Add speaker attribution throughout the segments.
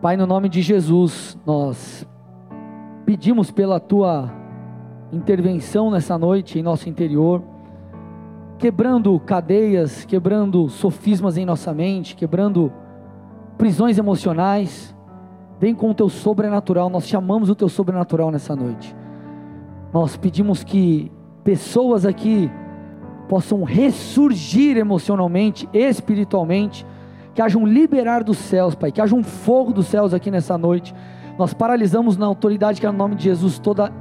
Speaker 1: Pai, no nome de Jesus, nós pedimos pela tua intervenção nessa noite em nosso interior, quebrando cadeias, quebrando sofismas em nossa mente, quebrando prisões emocionais. Vem com o teu sobrenatural, nós chamamos o teu sobrenatural nessa noite. Nós pedimos que pessoas aqui possam ressurgir emocionalmente, espiritualmente, que haja um liberar dos céus, Pai, que haja um fogo dos céus aqui nessa noite. Nós paralisamos na autoridade que é no nome de Jesus toda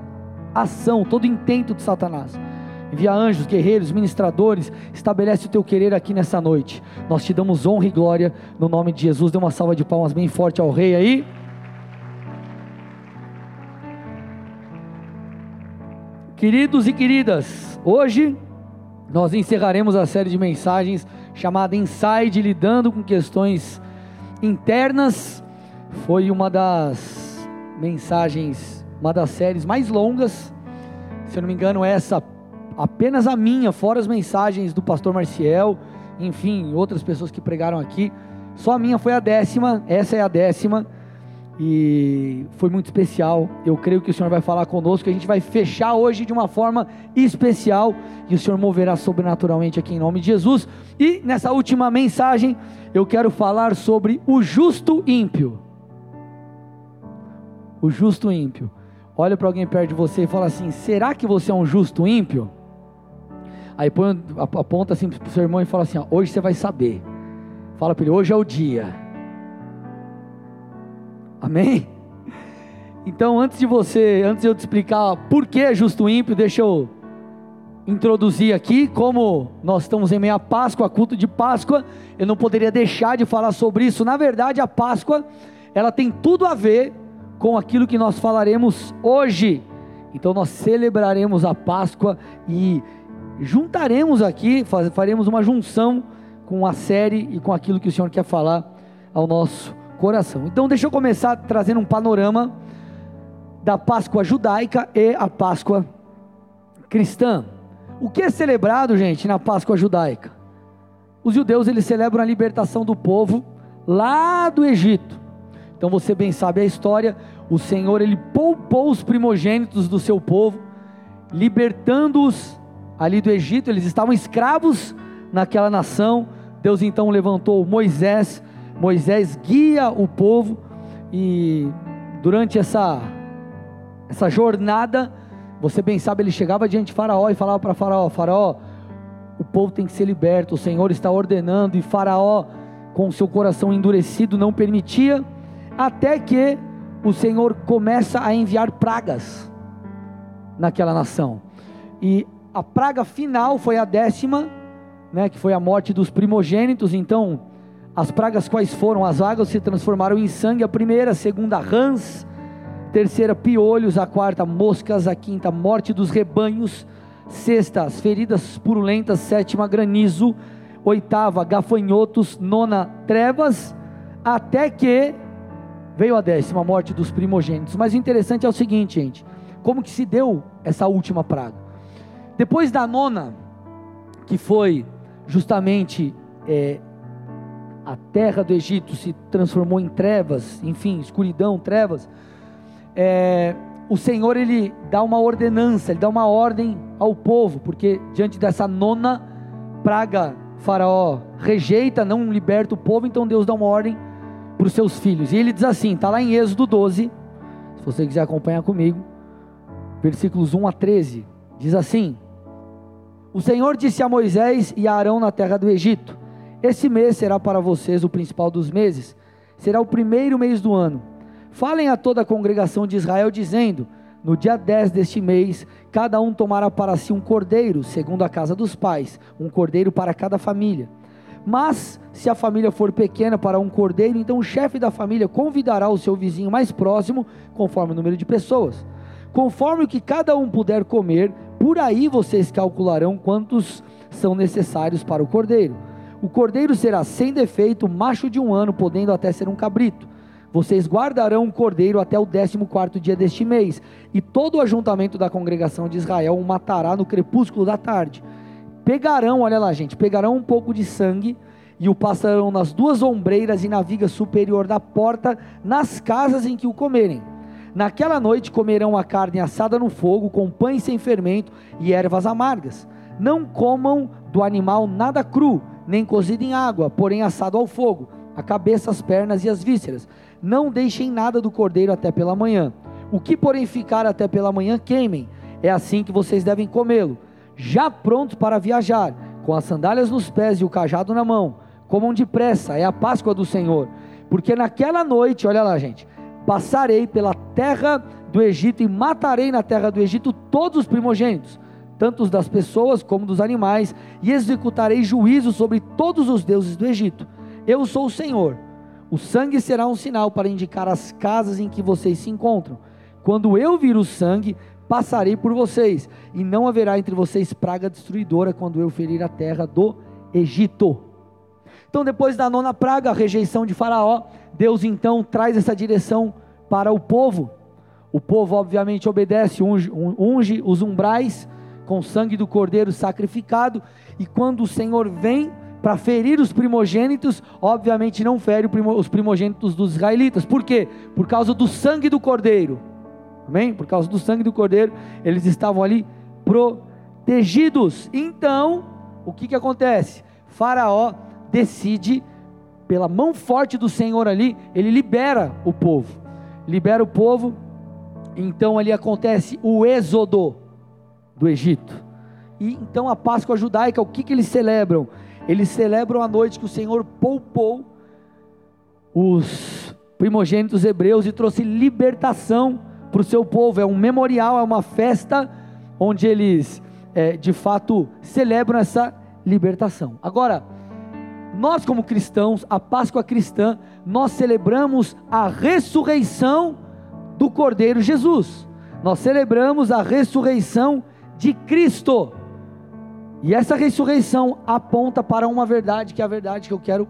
Speaker 1: ação, todo intento de Satanás. Envia anjos, guerreiros, ministradores, estabelece o teu querer aqui nessa noite. Nós te damos honra e glória no nome de Jesus. Dê uma salva de palmas bem forte ao Rei aí. Queridos e queridas, hoje nós encerraremos a série de mensagens chamada Inside Lidando com Questões Internas. Foi uma das mensagens, uma das séries mais longas. Se eu não me engano, essa apenas a minha, fora as mensagens do pastor Marcial, enfim, outras pessoas que pregaram aqui. Só a minha foi a décima, essa é a décima e foi muito especial. Eu creio que o Senhor vai falar conosco. A gente vai fechar hoje de uma forma especial e o Senhor moverá sobrenaturalmente aqui em nome de Jesus. E nessa última mensagem, eu quero falar sobre o justo ímpio. O justo ímpio. Olha para alguém perto de você e fala assim: será que você é um justo ímpio? Aí põe, aponta assim para o seu irmão e fala assim: ó, hoje você vai saber. Fala para ele: hoje é o dia Amém? Então, antes de você, antes de eu te explicar por que é justo ímpio, deixa eu introduzir aqui, como nós estamos em meio a Páscoa, culto de Páscoa, eu não poderia deixar de falar sobre isso. Na verdade, a Páscoa, ela tem tudo a ver com aquilo que nós falaremos hoje. Então nós celebraremos a Páscoa e juntaremos aqui, faremos uma junção com a série e com aquilo que o Senhor quer falar ao nosso coração. Então, deixa eu começar trazendo um panorama da Páscoa judaica e a Páscoa cristã. O que é celebrado, gente, na Páscoa judaica? Os judeus eles celebram a libertação do povo lá do Egito. Então você bem sabe a história, o Senhor ele poupou os primogênitos do seu povo, libertando-os ali do Egito, eles estavam escravos naquela nação. Deus então levantou Moisés Moisés guia o povo e durante essa essa jornada, você bem sabe, ele chegava diante de Faraó e falava para Faraó: Faraó, o povo tem que ser liberto, o Senhor está ordenando, e Faraó, com seu coração endurecido, não permitia, até que o Senhor começa a enviar pragas naquela nação. E a praga final foi a décima, né, que foi a morte dos primogênitos. Então, as pragas quais foram? As águas se transformaram em sangue, a primeira, a segunda, rãs, terceira, piolhos, a quarta, moscas, a quinta, morte dos rebanhos, sexta, as feridas purulentas, sétima, granizo, oitava, gafanhotos, nona, trevas, até que veio a décima, a morte dos primogênitos. Mas o interessante é o seguinte, gente, como que se deu essa última praga? Depois da nona, que foi justamente é, a terra do Egito se transformou em trevas, enfim, escuridão, trevas, é, o Senhor ele dá uma ordenança, ele dá uma ordem ao povo, porque diante dessa nona praga, Faraó rejeita, não liberta o povo, então Deus dá uma ordem para os seus filhos. E ele diz assim: está lá em Êxodo 12, se você quiser acompanhar comigo, versículos 1 a 13, diz assim: O Senhor disse a Moisés e a Arão na terra do Egito: esse mês será para vocês o principal dos meses, será o primeiro mês do ano. Falem a toda a congregação de Israel, dizendo: No dia 10 deste mês, cada um tomará para si um cordeiro, segundo a casa dos pais, um cordeiro para cada família. Mas, se a família for pequena para um cordeiro, então o chefe da família convidará o seu vizinho mais próximo, conforme o número de pessoas. Conforme o que cada um puder comer, por aí vocês calcularão quantos são necessários para o cordeiro. O cordeiro será sem defeito, macho de um ano, podendo até ser um cabrito. Vocês guardarão o cordeiro até o décimo quarto dia deste mês, e todo o ajuntamento da congregação de Israel o matará no crepúsculo da tarde. Pegarão, olha lá gente, pegarão um pouco de sangue e o passarão nas duas ombreiras e na viga superior da porta, nas casas em que o comerem. Naquela noite comerão a carne assada no fogo, com pães sem fermento e ervas amargas. Não comam do animal nada cru, nem cozido em água, porém assado ao fogo, a cabeça, as pernas e as vísceras. Não deixem nada do cordeiro até pela manhã. O que, porém, ficar até pela manhã, queimem. É assim que vocês devem comê-lo. Já prontos para viajar, com as sandálias nos pés e o cajado na mão comam depressa, é a Páscoa do Senhor. Porque naquela noite, olha lá, gente, passarei pela terra do Egito e matarei na terra do Egito todos os primogênitos, tanto das pessoas como dos animais, e executarei juízo sobre todos os deuses do Egito. Eu sou o Senhor. O sangue será um sinal para indicar as casas em que vocês se encontram. Quando eu vir o sangue, passarei por vocês, e não haverá entre vocês praga destruidora quando eu ferir a terra do Egito. Então, depois da nona praga, a rejeição de Faraó, Deus então traz essa direção para o povo. O povo, obviamente, obedece, unge, unge os umbrais com o sangue do cordeiro sacrificado, e quando o Senhor vem para ferir os primogênitos, obviamente não fere os primogênitos dos israelitas. Por quê? Por causa do sangue do cordeiro. Amém? Por causa do sangue do cordeiro, eles estavam ali protegidos. Então, o que que acontece? Faraó decide, pela mão forte do Senhor ali, ele libera o povo. Libera o povo, então ali acontece o êxodo do Egito. E então a Páscoa judaica, o que, que eles celebram? Eles celebram a noite que o Senhor poupou os primogênitos hebreus e trouxe libertação para o seu povo. É um memorial, é uma festa onde eles é, de fato celebram essa libertação. Agora, nós, como cristãos, a Páscoa cristã, nós celebramos a ressurreição do Cordeiro Jesus. Nós celebramos a ressurreição Cristo. E essa ressurreição aponta para uma verdade, que é a verdade que eu quero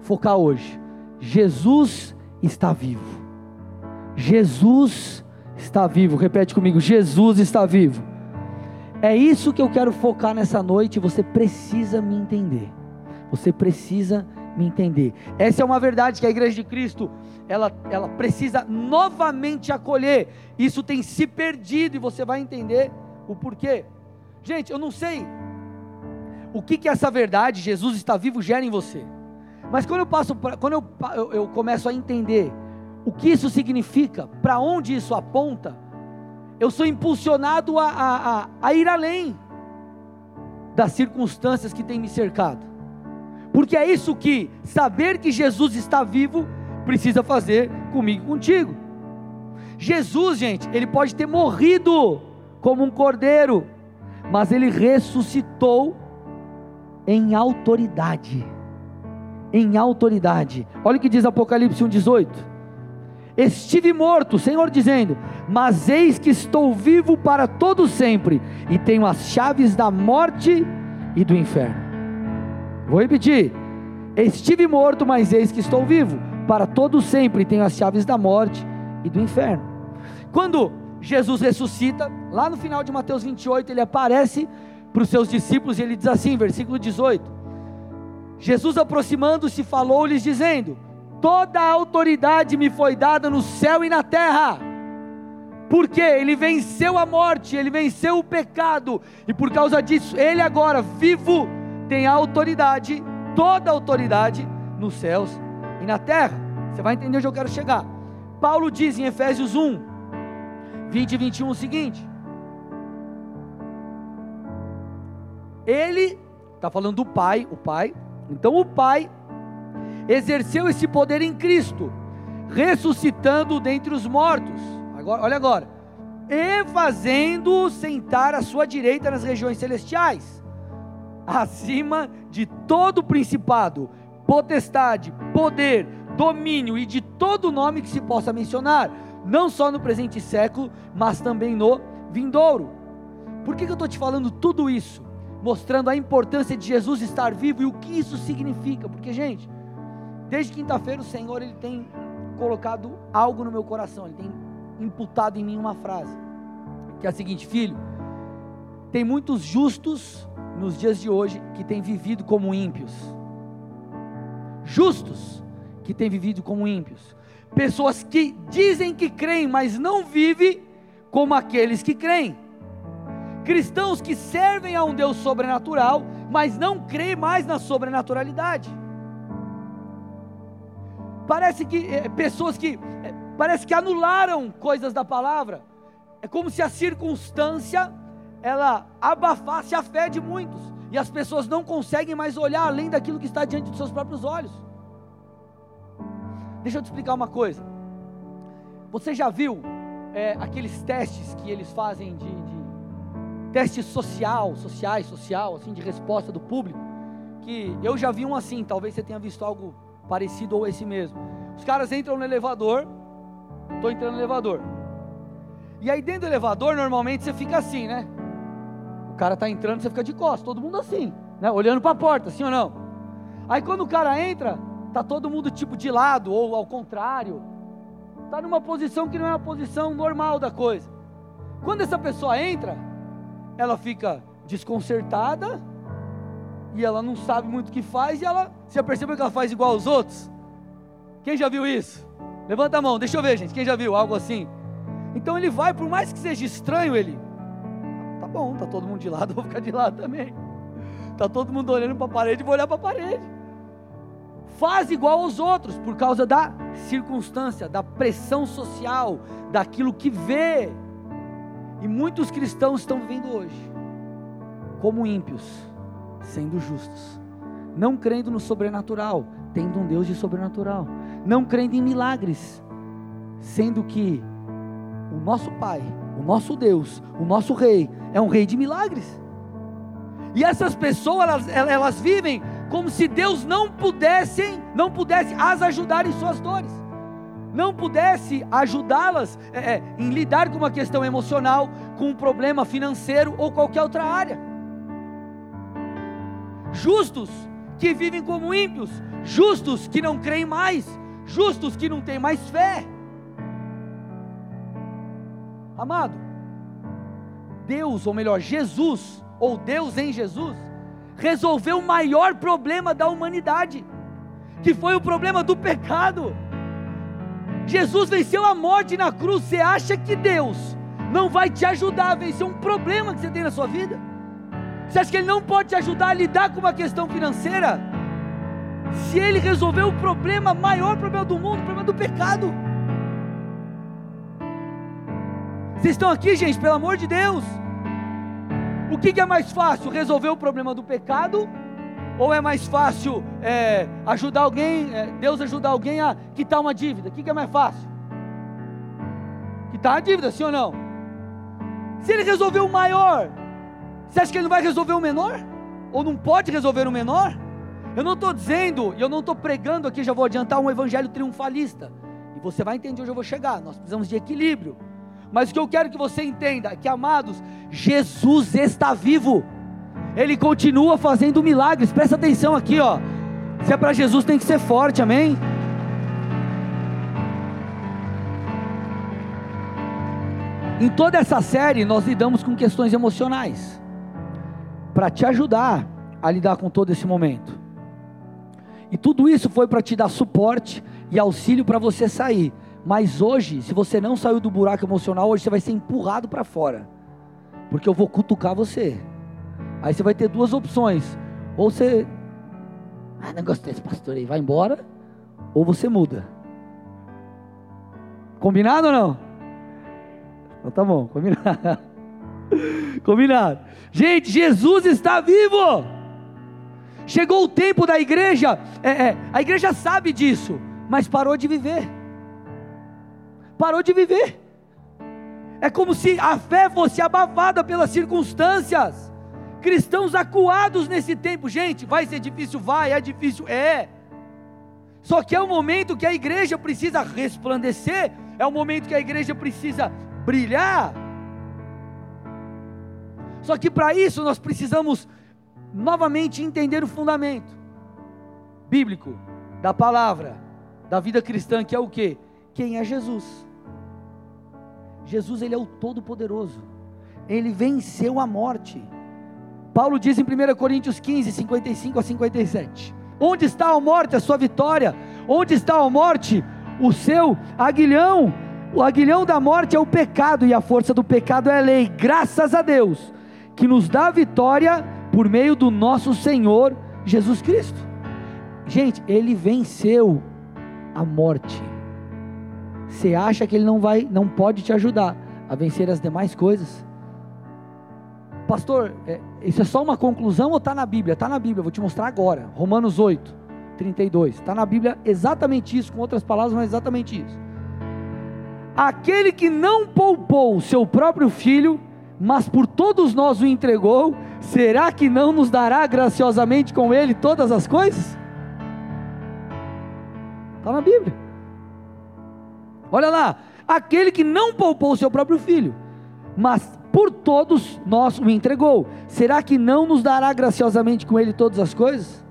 Speaker 1: focar hoje. Jesus está vivo. Jesus está vivo. Repete comigo: Jesus está vivo. É isso que eu quero focar nessa noite. Você precisa me entender. Você precisa me entender. Essa é uma verdade que a igreja de Cristo ela, ela precisa novamente acolher. Isso tem se perdido e você vai entender o porquê. Gente, eu não sei o que que essa verdade, Jesus está vivo, gera em você. Mas quando eu passo, pra, quando eu, eu, eu começo a entender o que isso significa, para onde isso aponta, eu sou impulsionado a, a, a, a ir além das circunstâncias que têm me cercado porque é isso que saber que Jesus está vivo precisa fazer comigo e contigo. Jesus, gente, ele pode ter morrido como um cordeiro, mas ele ressuscitou em autoridade. Em autoridade. Olha o que diz Apocalipse 1,18. Estive morto, Senhor dizendo, mas eis que estou vivo para todo sempre, e tenho as chaves da morte e do inferno. Vou repetir: Estive morto, mas eis que estou vivo, para todo sempre tenho as chaves da morte e do inferno. Quando Jesus ressuscita, lá no final de Mateus 28, ele aparece para os seus discípulos e ele diz assim, versículo 18: Jesus aproximando-se falou-lhes dizendo: Toda a autoridade me foi dada no céu e na terra. Porque ele venceu a morte, ele venceu o pecado, e por causa disso, ele agora, vivo, tem a autoridade, toda a autoridade nos céus e na terra. Você vai entender onde eu quero chegar. Paulo diz em Efésios 1, 20 e 21 o seguinte: Ele está falando do Pai, o Pai. Então o Pai exerceu esse poder em Cristo, ressuscitando dentre os mortos. Agora, olha agora, e fazendo sentar à sua direita nas regiões celestiais acima de todo principado, potestade, poder, domínio e de todo nome que se possa mencionar, não só no presente século, mas também no vindouro. Por que, que eu estou te falando tudo isso? Mostrando a importância de Jesus estar vivo e o que isso significa. Porque, gente, desde quinta-feira o Senhor ele tem colocado algo no meu coração, ele tem imputado em mim uma frase, que é a seguinte: filho, tem muitos justos nos dias de hoje que têm vivido como ímpios. justos que têm vivido como ímpios. Pessoas que dizem que creem, mas não vivem como aqueles que creem. Cristãos que servem a um Deus sobrenatural, mas não creem mais na sobrenaturalidade. Parece que é, pessoas que é, parece que anularam coisas da palavra. É como se a circunstância ela abafasse a fé de muitos e as pessoas não conseguem mais olhar além daquilo que está diante dos seus próprios olhos. Deixa eu te explicar uma coisa. Você já viu é, aqueles testes que eles fazem de, de teste social, sociais, social, assim, de resposta do público? Que eu já vi um assim, talvez você tenha visto algo parecido ou esse mesmo. Os caras entram no elevador, estou entrando no elevador. E aí dentro do elevador, normalmente você fica assim, né? O cara está entrando, você fica de costas, todo mundo assim, né? Olhando para a porta, assim ou não? Aí quando o cara entra, tá todo mundo tipo de lado ou ao contrário. Tá numa posição que não é a posição normal da coisa. Quando essa pessoa entra, ela fica desconcertada e ela não sabe muito o que faz e ela, você percebeu que ela faz igual aos outros? Quem já viu isso? Levanta a mão, deixa eu ver, gente. Quem já viu algo assim? Então ele vai, por mais que seja estranho, ele. Tá bom, tá todo mundo de lado, vou ficar de lado também. Tá todo mundo olhando para a parede, vou olhar para a parede. Faz igual aos outros, por causa da circunstância, da pressão social, daquilo que vê. E muitos cristãos estão vivendo hoje como ímpios, sendo justos, não crendo no sobrenatural, tendo um Deus de sobrenatural, não crendo em milagres, sendo que o nosso Pai, o nosso Deus, o nosso Rei, é um Rei de milagres. E essas pessoas, elas, elas vivem como se Deus não pudesse, não pudesse as ajudar em suas dores, não pudesse ajudá-las é, é, em lidar com uma questão emocional, com um problema financeiro ou qualquer outra área. Justos que vivem como ímpios, justos que não creem mais, justos que não têm mais fé. Amado, Deus, ou melhor, Jesus, ou Deus em Jesus, resolveu o maior problema da humanidade, que foi o problema do pecado. Jesus venceu a morte na cruz. Você acha que Deus não vai te ajudar a vencer um problema que você tem na sua vida? Você acha que Ele não pode te ajudar a lidar com uma questão financeira? Se Ele resolveu o problema, maior problema do mundo, o problema do pecado. Vocês estão aqui, gente, pelo amor de Deus. O que, que é mais fácil? Resolver o problema do pecado? Ou é mais fácil é, ajudar alguém, é, Deus ajudar alguém a quitar uma dívida? O que, que é mais fácil? Quitar a dívida, sim ou não? Se ele resolveu o maior, você acha que ele não vai resolver o menor? Ou não pode resolver o menor? Eu não estou dizendo, e eu não estou pregando aqui, já vou adiantar um evangelho triunfalista. E você vai entender onde eu vou chegar. Nós precisamos de equilíbrio. Mas o que eu quero que você entenda é que, amados, Jesus está vivo. Ele continua fazendo milagres. Presta atenção aqui, ó. Se é para Jesus, tem que ser forte, amém? Em toda essa série, nós lidamos com questões emocionais para te ajudar a lidar com todo esse momento. E tudo isso foi para te dar suporte e auxílio para você sair. Mas hoje, se você não saiu do buraco emocional, hoje você vai ser empurrado para fora. Porque eu vou cutucar você. Aí você vai ter duas opções. Ou você. Ah, não gostei desse pastor aí, vai embora. Ou você muda. Combinado ou não? Então tá bom, combinado. combinado. Gente, Jesus está vivo. Chegou o tempo da igreja. É, é, a igreja sabe disso, mas parou de viver parou de viver. É como se a fé fosse abafada pelas circunstâncias. Cristãos acuados nesse tempo, gente, vai ser difícil, vai, é difícil, é. Só que é o momento que a igreja precisa resplandecer, é o momento que a igreja precisa brilhar. Só que para isso nós precisamos novamente entender o fundamento bíblico da palavra, da vida cristã, que é o que? Quem é Jesus? Jesus ele é o todo-poderoso. Ele venceu a morte. Paulo diz em 1 Coríntios 15, 55 a 57. Onde está a morte, a sua vitória? Onde está a morte, o seu aguilhão? O aguilhão da morte é o pecado e a força do pecado é a lei. Graças a Deus que nos dá vitória por meio do nosso Senhor Jesus Cristo. Gente, ele venceu a morte. Você acha que ele não vai, não pode te ajudar a vencer as demais coisas? Pastor, é, isso é só uma conclusão ou está na Bíblia? Está na Bíblia, vou te mostrar agora. Romanos 8, 32. Está na Bíblia exatamente isso, com outras palavras, mas exatamente isso. Aquele que não poupou o seu próprio filho, mas por todos nós o entregou, será que não nos dará graciosamente com ele todas as coisas? Está na Bíblia. Olha lá, aquele que não poupou seu próprio filho, mas por todos nós o entregou. Será que não nos dará graciosamente com ele todas as coisas?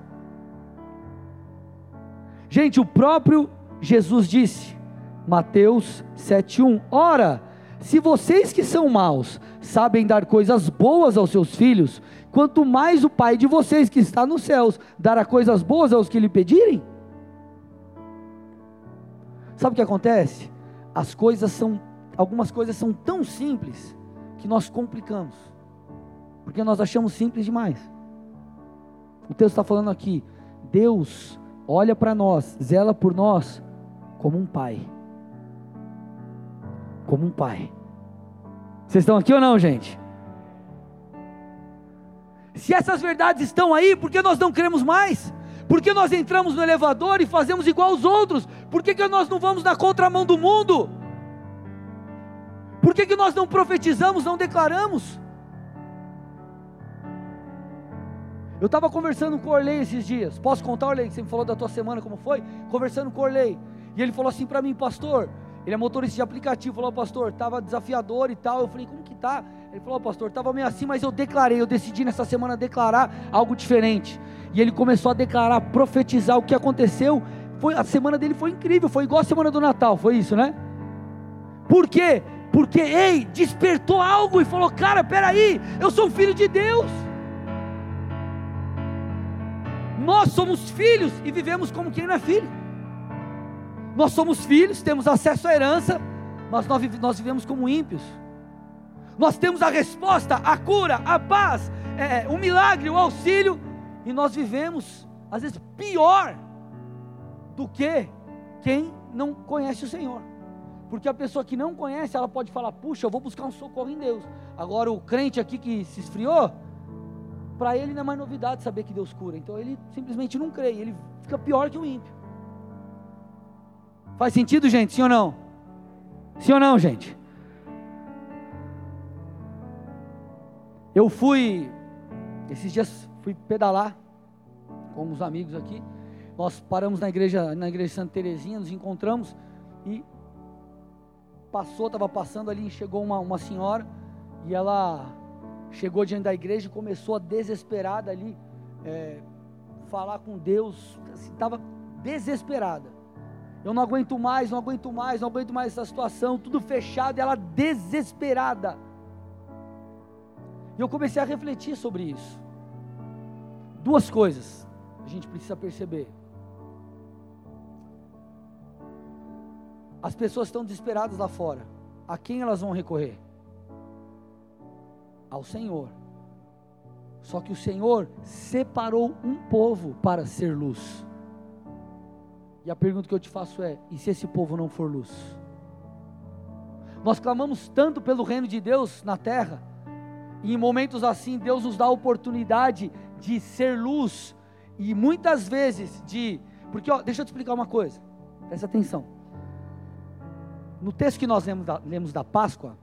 Speaker 1: Gente, o próprio Jesus disse, Mateus 7:1, ora, se vocês que são maus sabem dar coisas boas aos seus filhos, quanto mais o Pai de vocês que está nos céus dará coisas boas aos que lhe pedirem? Sabe o que acontece? As coisas são, algumas coisas são tão simples que nós complicamos, porque nós achamos simples demais. O texto está falando aqui: Deus olha para nós, zela por nós como um pai. Como um pai. Vocês estão aqui ou não, gente? Se essas verdades estão aí, por que nós não cremos mais? Por que nós entramos no elevador e fazemos igual aos outros? Por que, que nós não vamos na contramão do mundo? Por que, que nós não profetizamos, não declaramos? Eu estava conversando com o Orley esses dias. Posso contar, Orley, você me falou da tua semana, como foi? Conversando com o Orley. E ele falou assim para mim, pastor. Ele é motorista de aplicativo. Falou, pastor, estava desafiador e tal. Eu falei, como que tá? Ele falou, pastor, estava meio assim, mas eu declarei. Eu decidi nessa semana declarar algo diferente. E ele começou a declarar, profetizar o que aconteceu. Foi, a semana dele foi incrível. Foi igual a semana do Natal. Foi isso, né? Por quê? porque, ei, despertou algo e falou: Cara, peraí, eu sou filho de Deus. Nós somos filhos e vivemos como quem não é filho. Nós somos filhos, temos acesso à herança, mas nós vivemos como ímpios. Nós temos a resposta, a cura, a paz, é, o milagre, o auxílio, e nós vivemos, às vezes, pior do que quem não conhece o Senhor. Porque a pessoa que não conhece, ela pode falar: puxa, eu vou buscar um socorro em Deus. Agora, o crente aqui que se esfriou, para ele não é mais novidade saber que Deus cura. Então, ele simplesmente não crê. Ele fica pior que o ímpio. Faz sentido, gente? Sim ou não? Sim ou não, gente? Eu fui, esses dias, fui pedalar com uns amigos aqui. Nós paramos na igreja, na igreja Santa Terezinha, nos encontramos e passou, estava passando ali, chegou uma, uma senhora e ela chegou diante da igreja e começou a desesperada ali é, falar com Deus, estava assim, desesperada. Eu não aguento mais, não aguento mais, não aguento mais essa situação, tudo fechado, e ela desesperada. E eu comecei a refletir sobre isso. Duas coisas a gente precisa perceber. As pessoas estão desesperadas lá fora. A quem elas vão recorrer? Ao Senhor. Só que o Senhor separou um povo para ser luz. E a pergunta que eu te faço é: e se esse povo não for luz? Nós clamamos tanto pelo reino de Deus na terra, em momentos assim Deus nos dá a oportunidade de ser luz, e muitas vezes de. Porque, ó, deixa eu te explicar uma coisa, presta atenção. No texto que nós lemos da, lemos da Páscoa,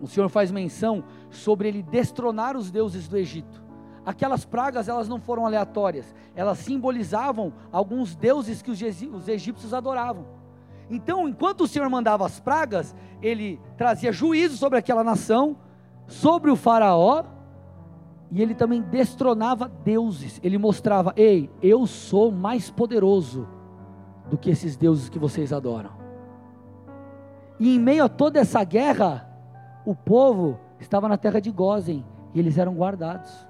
Speaker 1: o Senhor faz menção sobre ele destronar os deuses do Egito. Aquelas pragas, elas não foram aleatórias, elas simbolizavam alguns deuses que os egípcios adoravam. Então, enquanto o Senhor mandava as pragas, ele trazia juízo sobre aquela nação, sobre o faraó, e ele também destronava deuses. Ele mostrava: ei, eu sou mais poderoso do que esses deuses que vocês adoram. E em meio a toda essa guerra, o povo estava na terra de Gozen e eles eram guardados.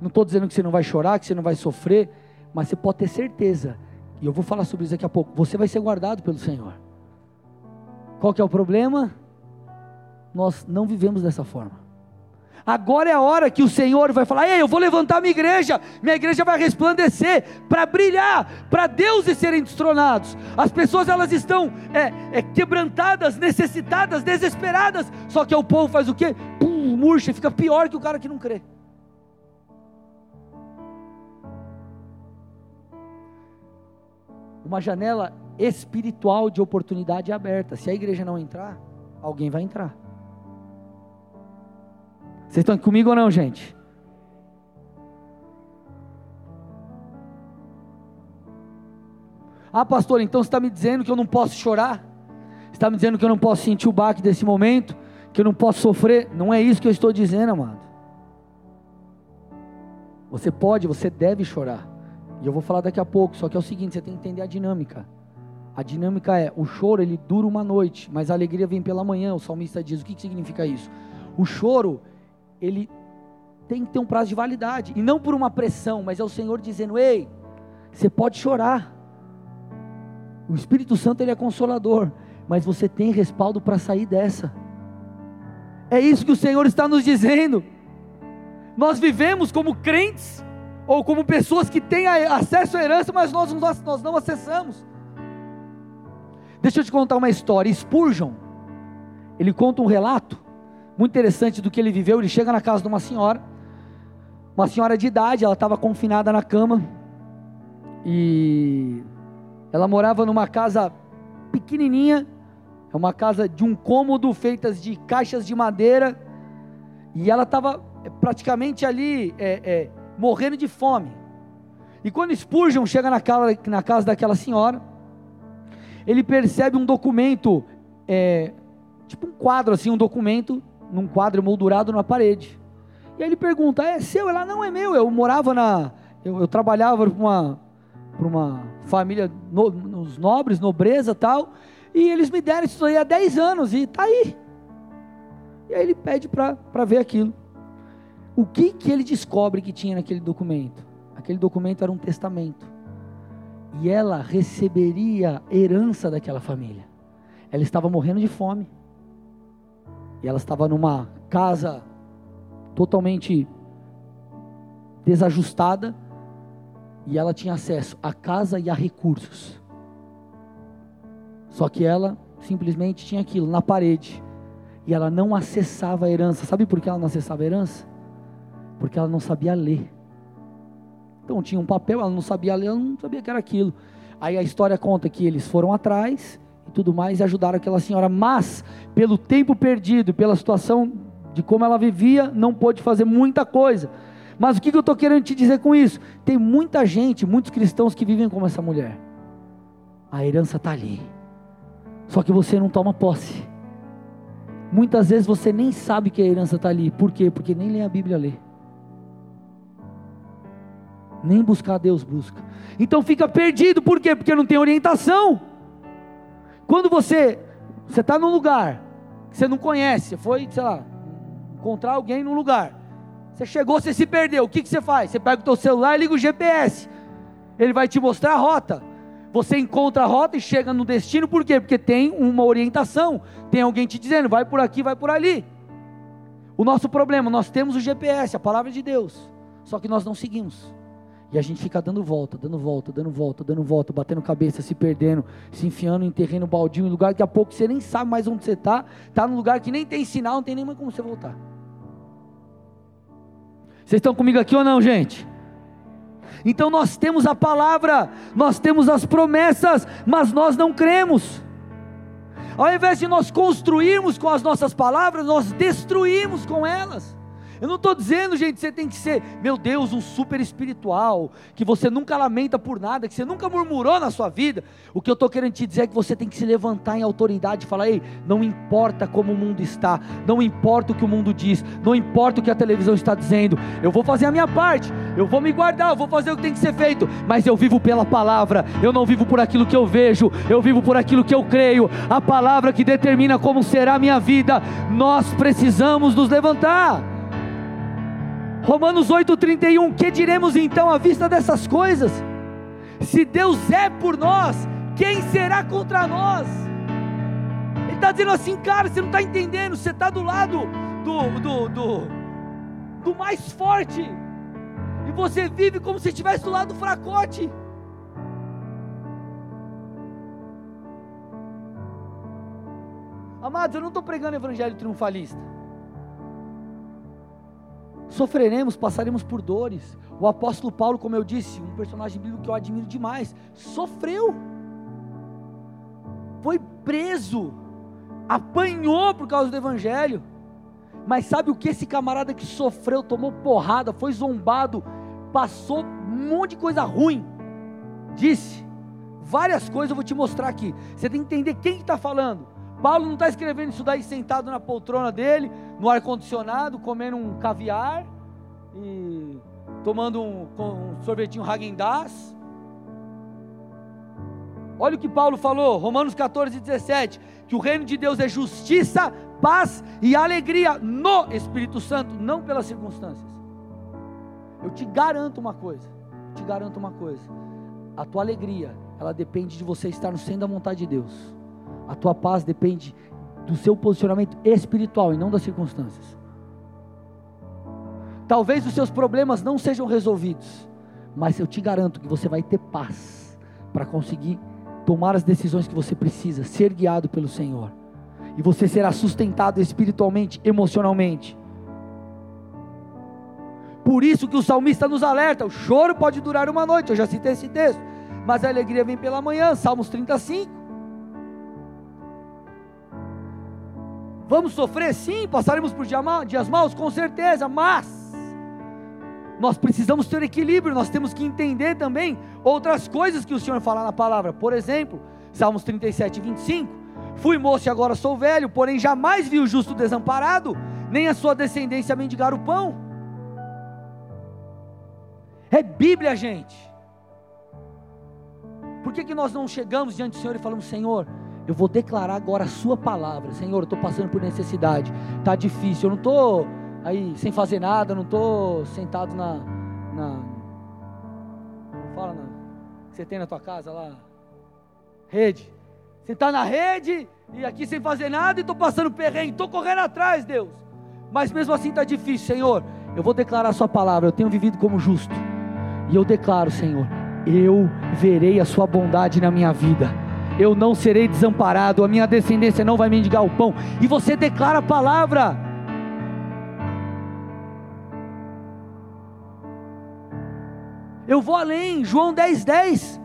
Speaker 1: Não estou dizendo que você não vai chorar, que você não vai sofrer, Mas você pode ter certeza, e eu vou falar sobre isso daqui a pouco, você vai ser guardado pelo Senhor. Qual que é o problema? Nós não vivemos dessa forma. Agora é a hora que o Senhor vai falar: Ei, eu vou levantar minha igreja, minha igreja vai resplandecer para brilhar, para deuses serem destronados. As pessoas elas estão é, é, quebrantadas, necessitadas, desesperadas. Só que o povo faz o quê? Pum, murcha, fica pior que o cara que não crê. Uma janela espiritual de oportunidade aberta. Se a igreja não entrar, alguém vai entrar. Vocês estão comigo ou não, gente? Ah, pastor, então você está me dizendo que eu não posso chorar? Está me dizendo que eu não posso sentir o baque desse momento? Que eu não posso sofrer? Não é isso que eu estou dizendo, amado. Você pode, você deve chorar. E eu vou falar daqui a pouco, só que é o seguinte, você tem que entender a dinâmica. A dinâmica é, o choro ele dura uma noite, mas a alegria vem pela manhã, o salmista diz. O que, que significa isso? O choro, ele tem que ter um prazo de validade, e não por uma pressão, mas é o Senhor dizendo: ei, você pode chorar. O Espírito Santo ele é consolador, mas você tem respaldo para sair dessa. É isso que o Senhor está nos dizendo. Nós vivemos como crentes, ou como pessoas que têm acesso à herança, mas nós, nós, nós não acessamos. Deixa eu te contar uma história. Spurgeon, ele conta um relato muito interessante do que ele viveu. Ele chega na casa de uma senhora, uma senhora de idade, ela estava confinada na cama e ela morava numa casa pequenininha, é uma casa de um cômodo feitas de caixas de madeira e ela estava é, praticamente ali é, é, morrendo de fome. E quando Spurgeon chega na casa, na casa daquela senhora, ele percebe um documento, é, tipo um quadro assim, um documento num quadro moldurado na parede. E aí ele pergunta: é seu? Ela não é meu. Eu morava na. Eu, eu trabalhava para uma, para uma família, no, nos nobres, nobreza tal. E eles me deram isso aí há 10 anos e está aí. E aí ele pede para ver aquilo. O que, que ele descobre que tinha naquele documento? Aquele documento era um testamento. E ela receberia herança daquela família. Ela estava morrendo de fome. E ela estava numa casa totalmente desajustada. E ela tinha acesso à casa e a recursos. Só que ela simplesmente tinha aquilo na parede. E ela não acessava a herança. Sabe por que ela não acessava a herança? Porque ela não sabia ler. Então tinha um papel, ela não sabia ler, ela não sabia que era aquilo. Aí a história conta que eles foram atrás e tudo mais e ajudaram aquela senhora, mas pelo tempo perdido, pela situação de como ela vivia, não pôde fazer muita coisa. Mas o que eu estou querendo te dizer com isso? Tem muita gente, muitos cristãos que vivem como essa mulher. A herança está ali, só que você não toma posse. Muitas vezes você nem sabe que a herança está ali. Por quê? Porque nem lê a Bíblia lê. Nem buscar Deus busca. Então fica perdido, por quê? Porque não tem orientação. Quando você você está num lugar que você não conhece, você foi, sei lá, encontrar alguém num lugar. Você chegou, você se perdeu. O que, que você faz? Você pega o seu celular e liga o GPS. Ele vai te mostrar a rota. Você encontra a rota e chega no destino, por quê? Porque tem uma orientação, tem alguém te dizendo, vai por aqui, vai por ali. O nosso problema, nós temos o GPS, a palavra de Deus, só que nós não seguimos. E a gente fica dando volta, dando volta, dando volta, dando volta, batendo cabeça, se perdendo, se enfiando em terreno baldio, em lugar que a pouco você nem sabe mais onde você está, está num lugar que nem tem sinal, não tem nem mais como você voltar. Vocês estão comigo aqui ou não, gente? Então nós temos a palavra, nós temos as promessas, mas nós não cremos. Ao invés de nós construirmos com as nossas palavras, nós destruímos com elas. Eu não estou dizendo, gente, você tem que ser, meu Deus, um super espiritual, que você nunca lamenta por nada, que você nunca murmurou na sua vida. O que eu estou querendo te dizer é que você tem que se levantar em autoridade e falar: ei, não importa como o mundo está, não importa o que o mundo diz, não importa o que a televisão está dizendo, eu vou fazer a minha parte, eu vou me guardar, eu vou fazer o que tem que ser feito, mas eu vivo pela palavra, eu não vivo por aquilo que eu vejo, eu vivo por aquilo que eu creio, a palavra que determina como será a minha vida. Nós precisamos nos levantar. Romanos 8,31, que diremos então à vista dessas coisas? Se Deus é por nós, quem será contra nós? Ele está dizendo assim, cara, você não está entendendo, você está do lado do, do, do, do mais forte, e você vive como se estivesse do lado do fracote. Amados, eu não estou pregando evangelho triunfalista. Sofreremos, passaremos por dores. O apóstolo Paulo, como eu disse, um personagem bíblico que eu admiro demais, sofreu, foi preso, apanhou por causa do evangelho. Mas sabe o que esse camarada que sofreu, tomou porrada, foi zombado, passou um monte de coisa ruim, disse várias coisas, eu vou te mostrar aqui. Você tem que entender quem está falando. Paulo não está escrevendo isso daí sentado na poltrona dele, no ar-condicionado, comendo um caviar e tomando um, um sorvetinho Häagen-Dazs. Olha o que Paulo falou, Romanos 14, 17: que o reino de Deus é justiça, paz e alegria no Espírito Santo, não pelas circunstâncias. Eu te garanto uma coisa, te garanto uma coisa: a tua alegria, ela depende de você estar no centro da vontade de Deus. A tua paz depende do seu posicionamento espiritual e não das circunstâncias. Talvez os seus problemas não sejam resolvidos, mas eu te garanto que você vai ter paz para conseguir tomar as decisões que você precisa, ser guiado pelo Senhor. E você será sustentado espiritualmente, emocionalmente. Por isso que o salmista nos alerta: o choro pode durar uma noite, eu já citei esse texto, mas a alegria vem pela manhã, Salmos 35. Vamos sofrer sim, passaremos por dias maus, com certeza, mas nós precisamos ter equilíbrio, nós temos que entender também outras coisas que o Senhor fala na palavra. Por exemplo, Salmos 37, 25: Fui moço e agora sou velho, porém jamais vi o justo desamparado, nem a sua descendência mendigar o pão. É Bíblia, gente. Por que, que nós não chegamos diante do Senhor e falamos, Senhor, eu vou declarar agora a Sua palavra. Senhor, eu estou passando por necessidade. Está difícil. Eu não estou aí sem fazer nada. Eu não estou sentado na, na. Fala na. Você tem na tua casa lá. Rede. Você está na rede e aqui sem fazer nada e estou passando perrengue. Estou correndo atrás, Deus. Mas mesmo assim está difícil, Senhor. Eu vou declarar a Sua palavra. Eu tenho vivido como justo. E eu declaro, Senhor, eu verei a Sua bondade na minha vida eu não serei desamparado, a minha descendência não vai mendigar o pão. E você declara a palavra. Eu vou além, João 10, 10.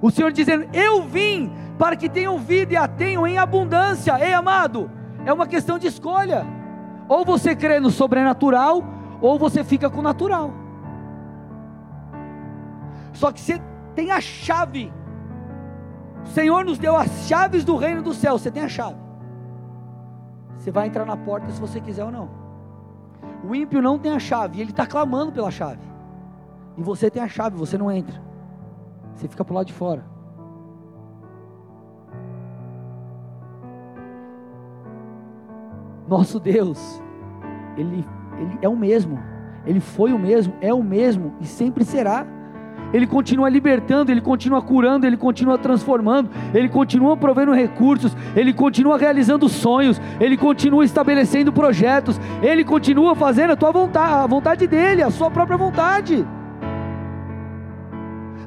Speaker 1: O Senhor dizendo: Eu vim para que tenham vida e a tenham em abundância. Ei, amado, é uma questão de escolha. Ou você crê no sobrenatural, ou você fica com o natural. Só que você tem a chave o Senhor nos deu as chaves do reino do céu. Você tem a chave. Você vai entrar na porta se você quiser ou não. O ímpio não tem a chave, ele está clamando pela chave. E você tem a chave, você não entra. Você fica para o lado de fora. Nosso Deus, ele, ele é o mesmo. Ele foi o mesmo, é o mesmo e sempre será. Ele continua libertando, Ele continua curando, Ele continua transformando, Ele continua provendo recursos, Ele continua realizando sonhos, Ele continua estabelecendo projetos, Ele continua fazendo a tua vontade, a vontade dEle, a sua própria vontade.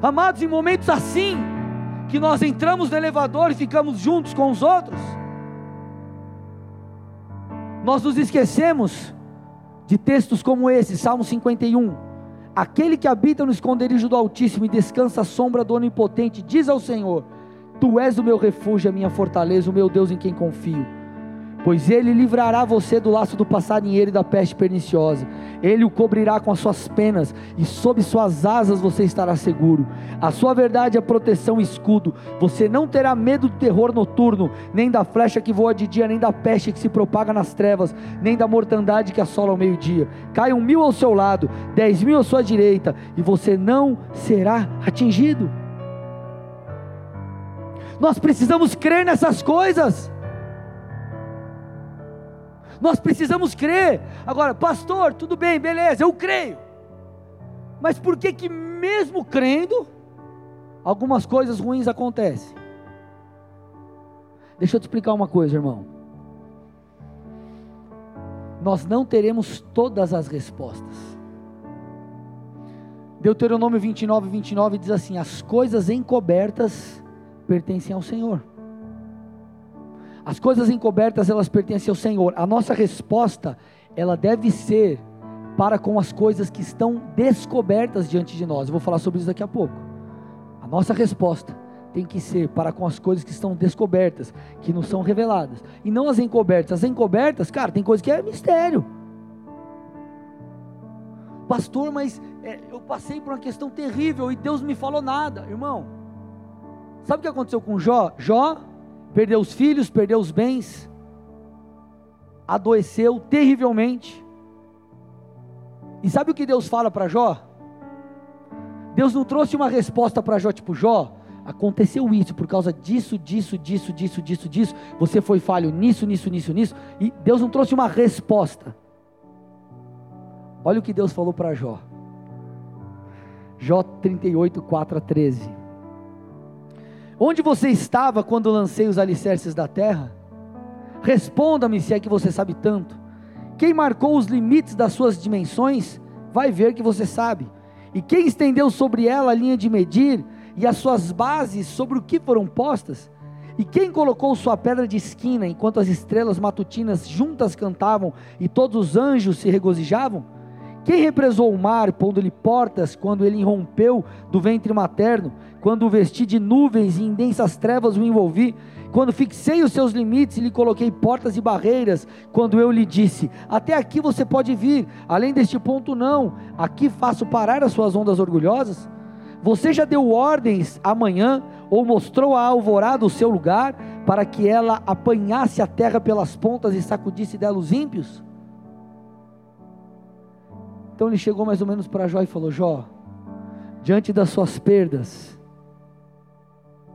Speaker 1: Amados, em momentos assim, que nós entramos no elevador e ficamos juntos com os outros, nós nos esquecemos de textos como esse, Salmo 51 Aquele que habita no esconderijo do Altíssimo e descansa à sombra do Onipotente, diz ao Senhor: Tu és o meu refúgio, a minha fortaleza, o meu Deus em quem confio pois ele livrará você do laço do passarinheiro e da peste perniciosa. Ele o cobrirá com as suas penas e sob suas asas você estará seguro. A sua verdade é proteção e escudo. Você não terá medo do terror noturno, nem da flecha que voa de dia, nem da peste que se propaga nas trevas, nem da mortandade que assola ao meio-dia. Caiam mil ao seu lado, dez mil à sua direita, e você não será atingido. Nós precisamos crer nessas coisas. Nós precisamos crer. Agora, pastor, tudo bem, beleza, eu creio. Mas por que que mesmo crendo, algumas coisas ruins acontecem. Deixa eu te explicar uma coisa, irmão. Nós não teremos todas as respostas. Deuteronômio 29, 29 diz assim: As coisas encobertas pertencem ao Senhor. As coisas encobertas elas pertencem ao Senhor. A nossa resposta, ela deve ser para com as coisas que estão descobertas diante de nós. Eu vou falar sobre isso daqui a pouco. A nossa resposta tem que ser para com as coisas que estão descobertas, que não são reveladas, e não as encobertas. As encobertas, cara, tem coisa que é mistério. Pastor, mas é, eu passei por uma questão terrível e Deus me falou nada, irmão. Sabe o que aconteceu com Jó? Jó perdeu os filhos, perdeu os bens, adoeceu terrivelmente. E sabe o que Deus fala para Jó? Deus não trouxe uma resposta para Jó, tipo, Jó, aconteceu isso por causa disso, disso, disso, disso, disso, disso. Você foi falho nisso, nisso, nisso, nisso. E Deus não trouxe uma resposta. Olha o que Deus falou para Jó. Jó 38, 4 a 13. Onde você estava quando lancei os alicerces da terra? Responda-me se é que você sabe tanto. Quem marcou os limites das suas dimensões, vai ver que você sabe. E quem estendeu sobre ela a linha de medir e as suas bases sobre o que foram postas? E quem colocou sua pedra de esquina enquanto as estrelas matutinas juntas cantavam e todos os anjos se regozijavam? Quem represou o mar, pondo-lhe portas, quando ele irrompeu do ventre materno, quando o vesti de nuvens e em densas trevas o envolvi, quando fixei os seus limites e lhe coloquei portas e barreiras, quando eu lhe disse: Até aqui você pode vir, além deste ponto não, aqui faço parar as suas ondas orgulhosas? Você já deu ordens amanhã, ou mostrou a alvorada o seu lugar, para que ela apanhasse a terra pelas pontas e sacudisse dela os ímpios? Então ele chegou mais ou menos para Jó e falou: Jó, diante das suas perdas,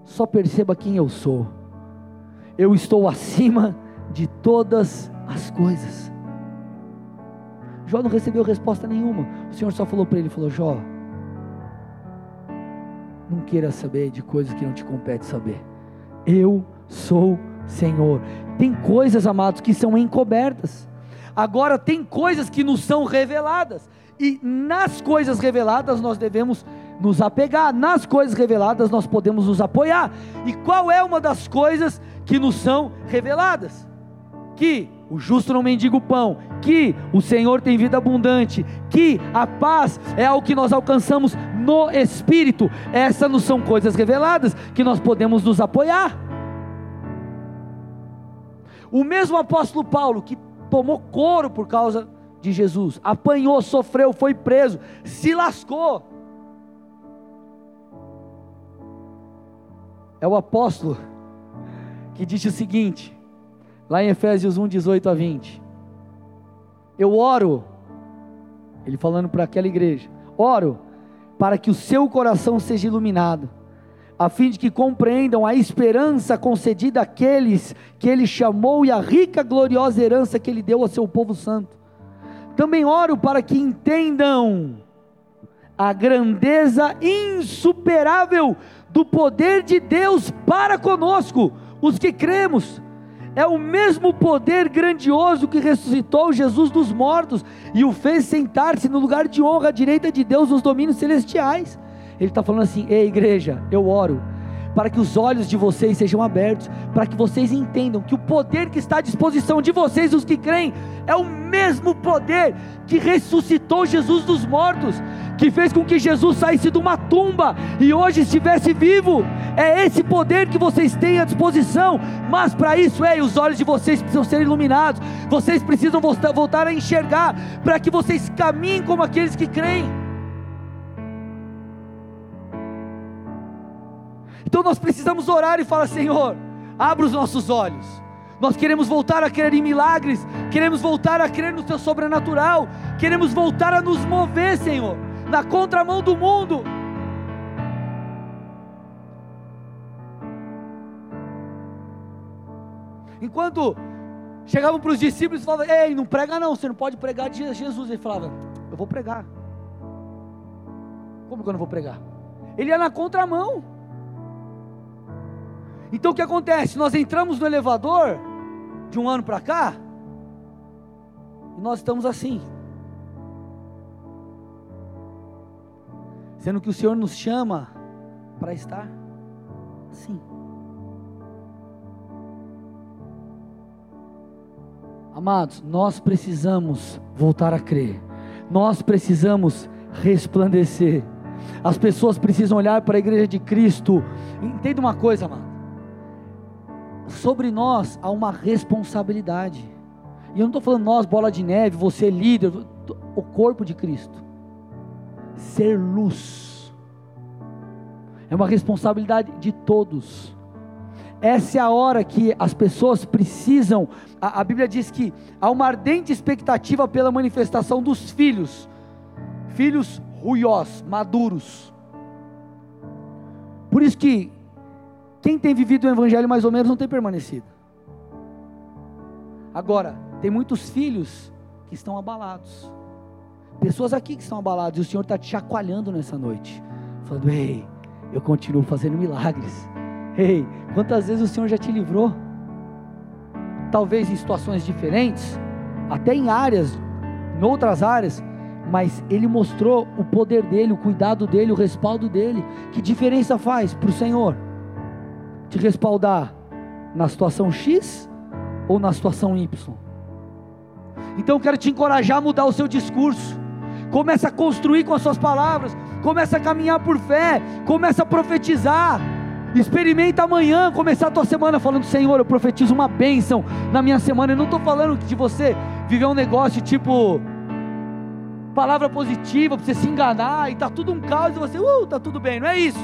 Speaker 1: só perceba quem eu sou. Eu estou acima de todas as coisas. Jó não recebeu resposta nenhuma. O Senhor só falou para ele: falou, Jó, não queira saber de coisas que não te compete saber. Eu sou Senhor. Tem coisas, amados, que são encobertas. Agora tem coisas que nos são reveladas. E nas coisas reveladas nós devemos nos apegar, nas coisas reveladas nós podemos nos apoiar. E qual é uma das coisas que nos são reveladas? Que o justo não mendiga o pão, que o Senhor tem vida abundante, que a paz é algo que nós alcançamos no Espírito. Essas não são coisas reveladas que nós podemos nos apoiar. O mesmo apóstolo Paulo que tomou couro por causa de Jesus, apanhou, sofreu, foi preso, se lascou. É o apóstolo que disse o seguinte, lá em Efésios 1, 18 a 20: Eu oro, ele falando para aquela igreja, oro para que o seu coração seja iluminado, a fim de que compreendam a esperança concedida àqueles que ele chamou e a rica, gloriosa herança que ele deu ao seu povo santo também oro para que entendam a grandeza insuperável do poder de Deus para conosco, os que cremos. É o mesmo poder grandioso que ressuscitou Jesus dos mortos e o fez sentar-se no lugar de honra à direita de Deus nos domínios celestiais. Ele está falando assim: ei, igreja, eu oro para que os olhos de vocês sejam abertos, para que vocês entendam que o poder que está à disposição de vocês, os que creem, é o mesmo poder que ressuscitou Jesus dos mortos, que fez com que Jesus saísse de uma tumba e hoje estivesse vivo. É esse poder que vocês têm à disposição, mas para isso, ei, os olhos de vocês precisam ser iluminados, vocês precisam voltar a enxergar, para que vocês caminhem como aqueles que creem. Então nós precisamos orar e falar: Senhor, abra os nossos olhos. Nós queremos voltar a crer em milagres, queremos voltar a crer no Teu sobrenatural, queremos voltar a nos mover, Senhor, na contramão do mundo. Enquanto chegavam para os discípulos e falavam: Ei, não prega não, você não pode pregar de Jesus. Ele falava: Eu vou pregar. Como que eu não vou pregar? Ele ia na contramão. Então o que acontece? Nós entramos no elevador de um ano para cá e nós estamos assim. Sendo que o Senhor nos chama para estar assim. Amados, nós precisamos voltar a crer. Nós precisamos resplandecer. As pessoas precisam olhar para a igreja de Cristo. Entenda uma coisa, mano. Sobre nós há uma responsabilidade. E eu não estou falando nós, bola de neve, você líder, o corpo de Cristo. Ser luz. É uma responsabilidade de todos. Essa é a hora que as pessoas precisam. A, a Bíblia diz que há uma ardente expectativa pela manifestação dos filhos. Filhos ruiós, maduros. Por isso que quem tem vivido o evangelho mais ou menos não tem permanecido. Agora, tem muitos filhos que estão abalados. Pessoas aqui que estão abaladas e o Senhor está te chacoalhando nessa noite, falando: Ei, eu continuo fazendo milagres. Ei, quantas vezes o Senhor já te livrou? Talvez em situações diferentes, até em áreas, em outras áreas, mas ele mostrou o poder dele, o cuidado dele, o respaldo dele. Que diferença faz para o Senhor te respaldar na situação X ou na situação Y? Então eu quero te encorajar a mudar o seu discurso. Começa a construir com as suas palavras, começa a caminhar por fé, começa a profetizar. Experimenta amanhã começar a tua semana falando: Senhor, eu profetizo uma bênção na minha semana. Eu não estou falando de você viver um negócio tipo palavra positiva para você se enganar e tá tudo um caos e você, uh, tá tudo bem, não é isso.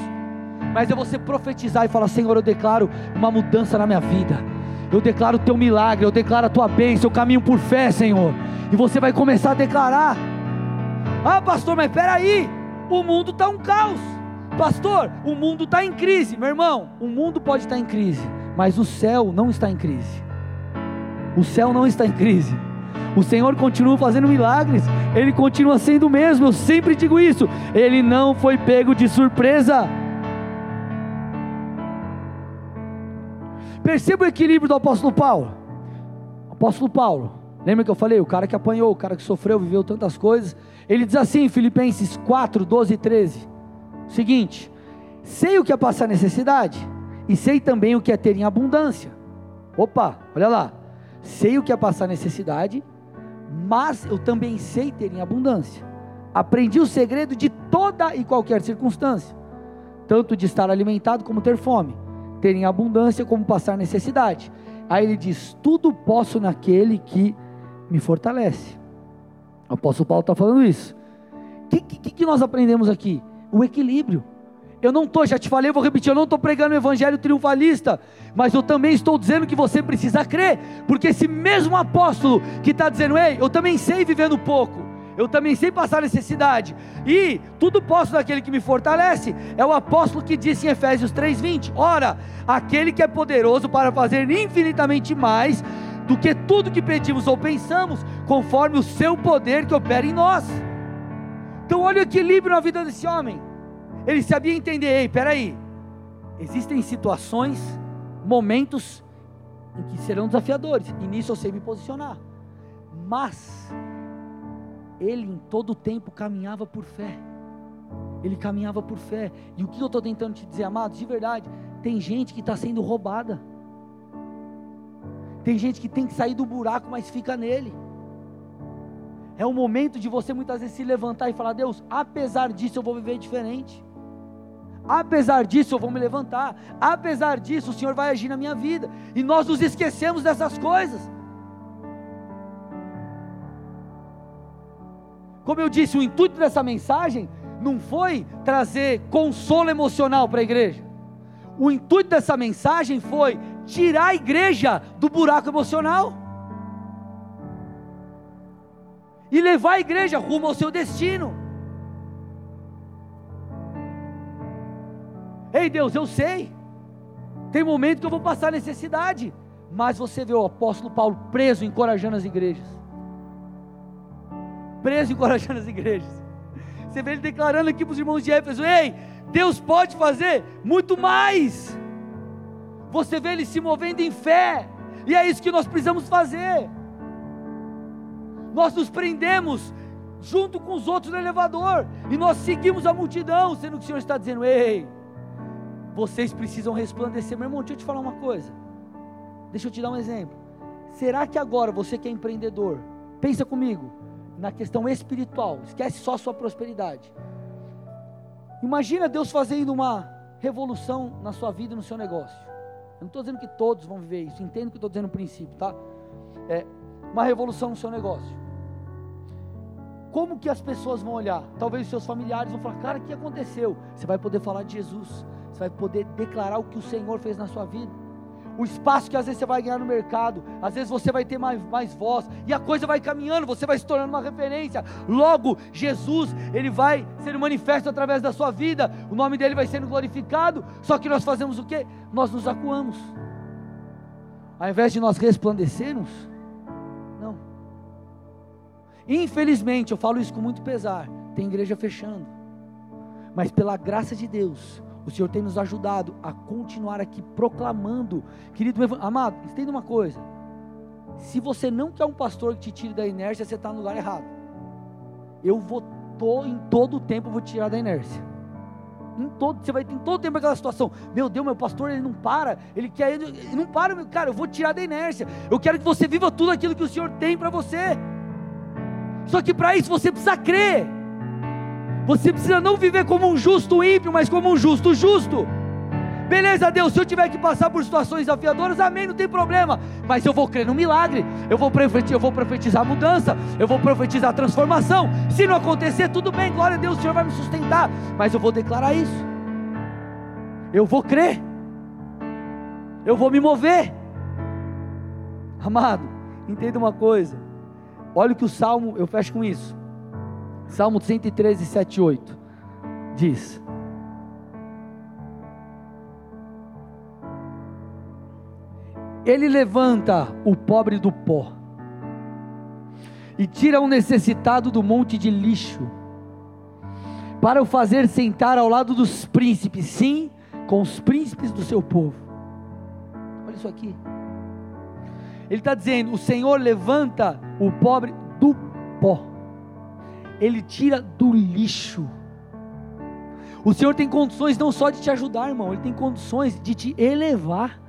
Speaker 1: Mas é você profetizar e falar: Senhor, eu declaro uma mudança na minha vida. Eu declaro o teu milagre, eu declaro a tua bênção, eu caminho por fé, Senhor. E você vai começar a declarar. Ah, pastor, mas peraí, o mundo está um caos. Pastor, o mundo está em crise. Meu irmão, o mundo pode estar em crise, mas o céu não está em crise. O céu não está em crise. O Senhor continua fazendo milagres, Ele continua sendo o mesmo, eu sempre digo isso. Ele não foi pego de surpresa. Perceba o equilíbrio do apóstolo Paulo. apóstolo Paulo, lembra que eu falei? O cara que apanhou, o cara que sofreu, viveu tantas coisas. Ele diz assim, Filipenses 4, 12 e 13: seguinte, sei o que é passar necessidade, e sei também o que é ter em abundância. Opa, olha lá. Sei o que é passar necessidade, mas eu também sei ter em abundância. Aprendi o segredo de toda e qualquer circunstância, tanto de estar alimentado como ter fome, ter em abundância como passar necessidade. Aí ele diz: Tudo posso naquele que me fortalece. O apóstolo Paulo está falando isso. O que, que, que nós aprendemos aqui? O equilíbrio. Eu não estou, já te falei, vou repetir, eu não estou pregando o evangelho triunfalista, mas eu também estou dizendo que você precisa crer, porque esse mesmo apóstolo que está dizendo, ei, eu também sei viver no pouco, eu também sei passar necessidade, e tudo posso daquele que me fortalece, é o apóstolo que disse em Efésios 3,20: ora, aquele que é poderoso para fazer infinitamente mais do que tudo que pedimos ou pensamos, conforme o seu poder que opera em nós. Então, olha o equilíbrio na vida desse homem. Ele sabia entender, ei, peraí, existem situações, momentos em que serão desafiadores, e nisso eu sei me posicionar. Mas ele em todo o tempo caminhava por fé. Ele caminhava por fé. E o que eu estou tentando te dizer, amados, de verdade, tem gente que está sendo roubada. Tem gente que tem que sair do buraco, mas fica nele. É o momento de você muitas vezes se levantar e falar: Deus, apesar disso eu vou viver diferente. Apesar disso, eu vou me levantar. Apesar disso, o Senhor vai agir na minha vida. E nós nos esquecemos dessas coisas. Como eu disse, o intuito dessa mensagem não foi trazer consolo emocional para a igreja. O intuito dessa mensagem foi tirar a igreja do buraco emocional e levar a igreja rumo ao seu destino. Ei Deus, eu sei. Tem momento que eu vou passar necessidade. Mas você vê o apóstolo Paulo preso, encorajando as igrejas. Preso, encorajando as igrejas. Você vê ele declarando aqui para os irmãos de Éfeso: Ei, Deus pode fazer muito mais. você vê ele se movendo em fé, e é isso que nós precisamos fazer. Nós nos prendemos junto com os outros no elevador, e nós seguimos a multidão, sendo que o Senhor está dizendo: ei, vocês precisam resplandecer. Meu irmão, deixa eu te falar uma coisa, deixa eu te dar um exemplo. Será que agora você que é empreendedor, pensa comigo, na questão espiritual, esquece só a sua prosperidade. Imagina Deus fazendo uma revolução na sua vida no seu negócio. Eu não estou dizendo que todos vão viver isso, entendo que estou dizendo no princípio, tá? É uma revolução no seu negócio. Como que as pessoas vão olhar? Talvez os seus familiares vão falar, cara, o que aconteceu? Você vai poder falar de Jesus, você vai poder declarar o que o Senhor fez na sua vida o espaço que às vezes você vai ganhar no mercado, às vezes você vai ter mais, mais voz, e a coisa vai caminhando, você vai se tornando uma referência. Logo, Jesus, ele vai ser manifesto através da sua vida, o nome dele vai sendo glorificado. Só que nós fazemos o que? Nós nos acuamos, ao invés de nós resplandecermos, não. Infelizmente, eu falo isso com muito pesar, tem igreja fechando, mas pela graça de Deus, o Senhor tem nos ajudado a continuar aqui proclamando. Querido amado, entenda uma coisa. Se você não quer um pastor que te tire da inércia, você está no lugar errado. Eu vou tô, em todo o tempo vou te tirar da inércia. Em todo, você vai ter em todo tempo aquela situação. Meu Deus, meu pastor, ele não para, ele quer, ele não para, meu cara, eu vou tirar da inércia. Eu quero que você viva tudo aquilo que o Senhor tem para você. Só que para isso você precisa crer. Você precisa não viver como um justo ímpio, mas como um justo justo. Beleza, Deus, se eu tiver que passar por situações desafiadoras, amém, não tem problema. Mas eu vou crer no milagre, eu vou profetizar, eu vou profetizar mudança, eu vou profetizar transformação. Se não acontecer, tudo bem, glória a Deus, o Senhor vai me sustentar. Mas eu vou declarar isso. Eu vou crer. Eu vou me mover. Amado, entenda uma coisa. Olha o que o Salmo, eu fecho com isso. Salmo 113, 7 8 diz: Ele levanta o pobre do pó e tira o necessitado do monte de lixo, para o fazer sentar ao lado dos príncipes, sim, com os príncipes do seu povo. Olha isso aqui. Ele está dizendo: o Senhor levanta o pobre do pó ele tira do lixo. O Senhor tem condições não só de te ajudar, irmão, Ele tem condições de te elevar.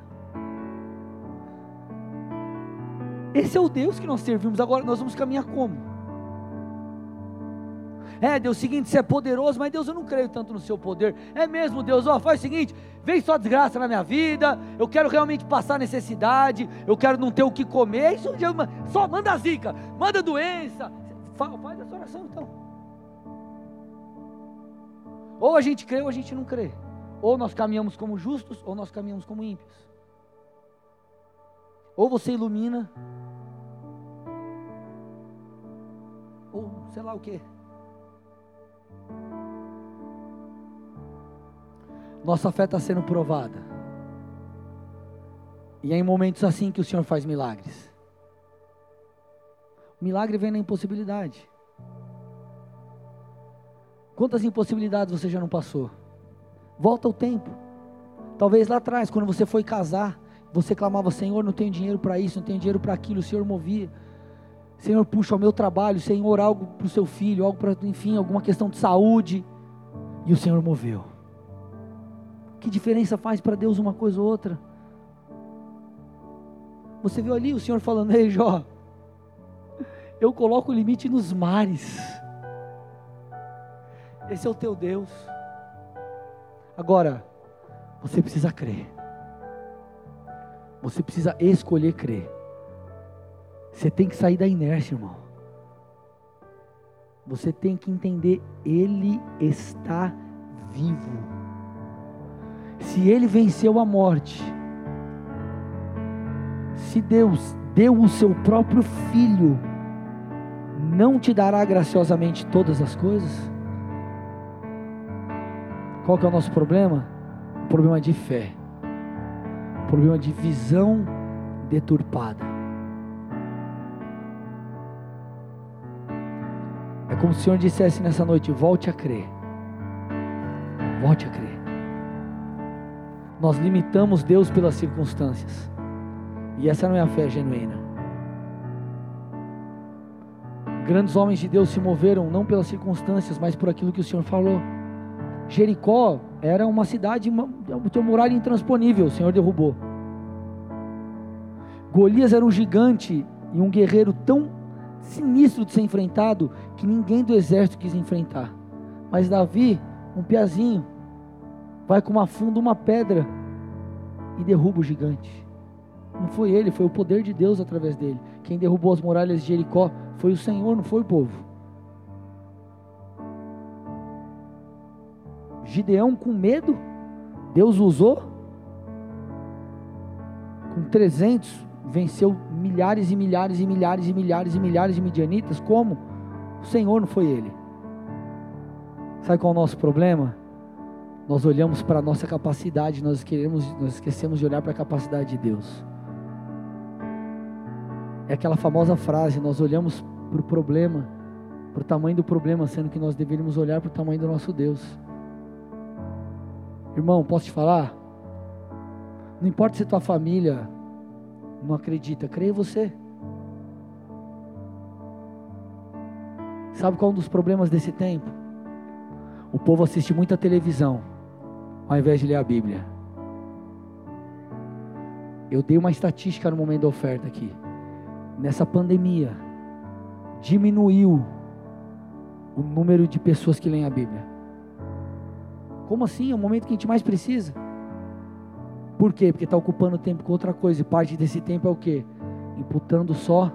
Speaker 1: Esse é o Deus que nós servimos. Agora nós vamos caminhar como? É, Deus, é seguinte, você é poderoso, mas Deus, eu não creio tanto no seu poder. É mesmo, Deus, ó, faz o seguinte, vem só desgraça na minha vida, eu quero realmente passar necessidade, eu quero não ter o que comer, isso só manda zica, manda doença, Faz essa oração então. Ou a gente crê ou a gente não crê. Ou nós caminhamos como justos ou nós caminhamos como ímpios. Ou você ilumina, ou sei lá o que. Nossa fé está sendo provada. E é em momentos assim que o Senhor faz milagres. Milagre vem na impossibilidade. Quantas impossibilidades você já não passou? Volta o tempo. Talvez lá atrás, quando você foi casar, você clamava: Senhor, não tenho dinheiro para isso, não tenho dinheiro para aquilo. O Senhor movia. Senhor, puxa o meu trabalho. Senhor, algo para o seu filho, algo para, enfim, alguma questão de saúde. E o Senhor moveu. Que diferença faz para Deus uma coisa ou outra? Você viu ali o Senhor falando: Ei, Jó, eu coloco o limite nos mares. Esse é o teu Deus. Agora, você precisa crer. Você precisa escolher crer. Você tem que sair da inércia, irmão. Você tem que entender, Ele está vivo. Se Ele venceu a morte, se Deus deu o seu próprio Filho, não te dará graciosamente todas as coisas? Qual que é o nosso problema? Um problema de fé. Problema de visão deturpada. É como se o Senhor dissesse nessa noite: volte a crer. Volte a crer. nós limitamos Deus pelas circunstâncias. E essa não é a fé genuína. Grandes homens de Deus se moveram não pelas circunstâncias, mas por aquilo que o Senhor falou. Jericó era uma cidade, uma, uma muralha intransponível, o Senhor derrubou. Golias era um gigante e um guerreiro tão sinistro de ser enfrentado que ninguém do exército quis enfrentar. Mas Davi, um piazinho, vai com uma funda uma pedra e derruba o gigante. Não foi ele, foi o poder de Deus através dele. Quem derrubou as muralhas de Jericó foi o Senhor, não foi o povo. Gideão com medo, Deus usou. Com 300, venceu milhares e milhares e milhares e milhares e milhares de midianitas. Como? O Senhor não foi ele. Sabe qual é o nosso problema? Nós olhamos para a nossa capacidade, nós queremos, nós esquecemos de olhar para a capacidade de Deus. É aquela famosa frase: nós olhamos para o problema, para o tamanho do problema, sendo que nós deveríamos olhar para o tamanho do nosso Deus. Irmão, posso te falar? Não importa se tua família não acredita, creia você. Sabe qual é um dos problemas desse tempo? O povo assiste muita televisão, ao invés de ler a Bíblia. Eu dei uma estatística no momento da oferta aqui. Nessa pandemia, diminuiu o número de pessoas que leem a Bíblia. Como assim? É o momento que a gente mais precisa. Por quê? Porque está ocupando tempo com outra coisa. E parte desse tempo é o quê? Imputando só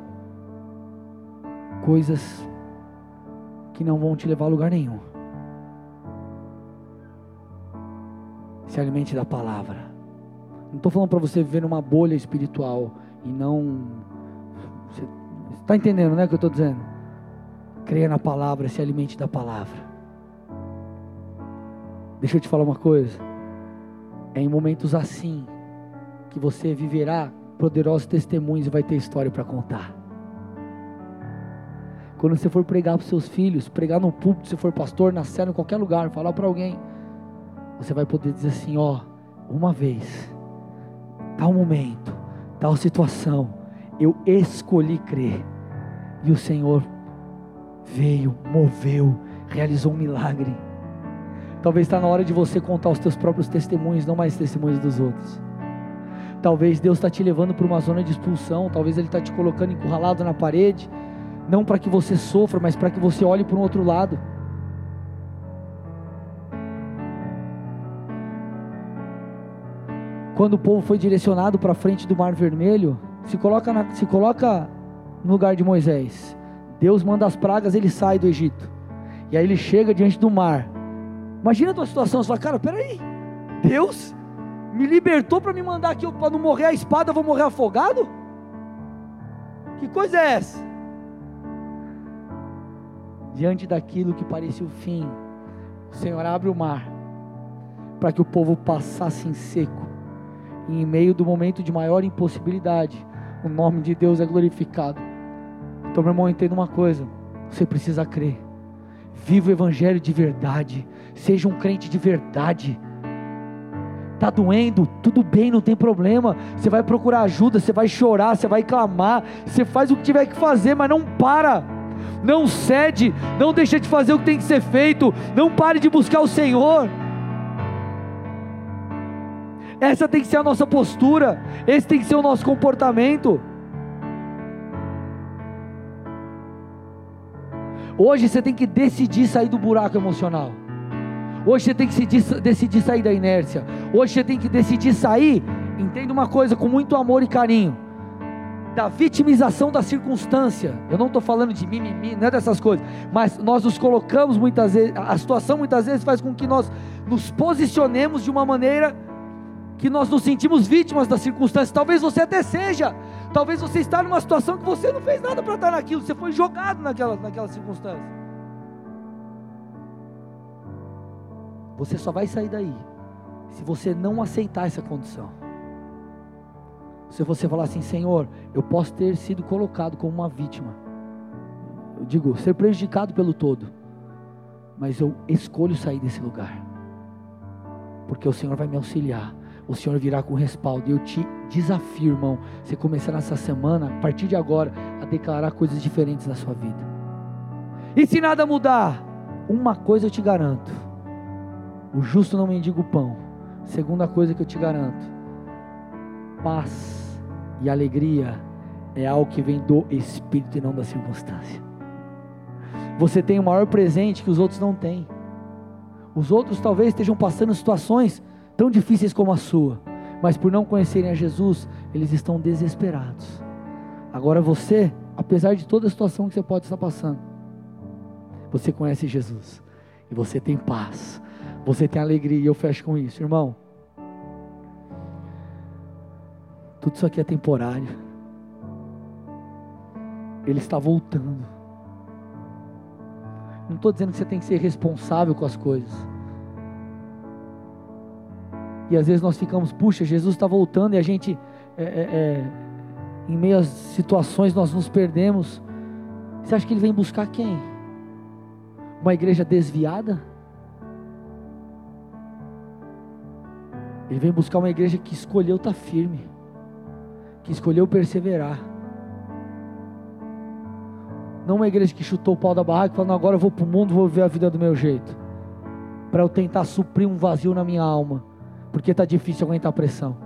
Speaker 1: coisas que não vão te levar a lugar nenhum. Se alimente da palavra. Não estou falando para você viver numa bolha espiritual e não. Você está entendendo, né? O que eu estou dizendo? Creia na palavra, se alimente da palavra. Deixa eu te falar uma coisa. É em momentos assim que você viverá poderosos testemunhos e vai ter história para contar. Quando você for pregar para os seus filhos, pregar no púlpito, se for pastor, na cena, em qualquer lugar, falar para alguém, você vai poder dizer assim: ó, uma vez, tal momento, tal situação, eu escolhi crer, e o Senhor veio, moveu, realizou um milagre. Talvez está na hora de você contar os teus próprios testemunhos, não mais testemunhos dos outros. Talvez Deus está te levando para uma zona de expulsão, talvez Ele está te colocando encurralado na parede, não para que você sofra, mas para que você olhe para um outro lado. Quando o povo foi direcionado para a frente do Mar Vermelho, se coloca, na, se coloca no lugar de Moisés. Deus manda as pragas, ele sai do Egito. E aí ele chega diante do mar. Imagina a tua situação, você fala, cara, peraí, Deus me libertou para me mandar aqui para não morrer a espada, eu vou morrer afogado? Que coisa é essa? Diante daquilo que parecia o fim, o Senhor abre o mar para que o povo passasse em seco. E em meio do momento de maior impossibilidade, o nome de Deus é glorificado. Então, meu irmão, entenda uma coisa: você precisa crer. Viva o Evangelho de verdade. Seja um crente de verdade. Está doendo, tudo bem, não tem problema. Você vai procurar ajuda, você vai chorar, você vai clamar, você faz o que tiver que fazer, mas não para. Não cede, não deixa de fazer o que tem que ser feito, não pare de buscar o Senhor. Essa tem que ser a nossa postura, esse tem que ser o nosso comportamento. Hoje você tem que decidir sair do buraco emocional. Hoje você tem que decidir sair da inércia. Hoje você tem que decidir sair, entenda uma coisa, com muito amor e carinho, da vitimização da circunstância. Eu não estou falando de mimimi, não é dessas coisas, mas nós nos colocamos muitas vezes, a situação muitas vezes faz com que nós nos posicionemos de uma maneira que nós nos sentimos vítimas das circunstâncias. Talvez você até seja, talvez você está numa situação que você não fez nada para estar naquilo, você foi jogado naquela, naquela circunstância. Você só vai sair daí se você não aceitar essa condição. Se você falar assim, Senhor, eu posso ter sido colocado como uma vítima, eu digo, ser prejudicado pelo todo, mas eu escolho sair desse lugar, porque o Senhor vai me auxiliar o Senhor virá com respaldo. E eu te desafio, irmão, você começar nessa semana, a partir de agora, a declarar coisas diferentes na sua vida. E se nada mudar, uma coisa eu te garanto: o justo não mendiga o pão. Segunda coisa que eu te garanto: paz e alegria é algo que vem do Espírito e não da circunstância. Você tem o maior presente que os outros não têm. Os outros talvez estejam passando situações tão difíceis como a sua, mas por não conhecerem a Jesus, eles estão desesperados. Agora você, apesar de toda a situação que você pode estar passando, você conhece Jesus e você tem paz, você tem alegria, e eu fecho com isso, irmão. Tudo isso aqui é temporário. Ele está voltando. Não estou dizendo que você tem que ser responsável com as coisas. E às vezes nós ficamos, puxa, Jesus está voltando e a gente, é, é, é, em meio às situações, nós nos perdemos. Você acha que ele vem buscar quem? Uma igreja desviada? Ele vem buscar uma igreja que escolheu estar tá firme, que escolheu perseverar. Não uma igreja que chutou o pau da barraca e falou: agora eu vou para o mundo, vou viver a vida do meu jeito. Para eu tentar suprir um vazio na minha alma porque está difícil aguentar a pressão.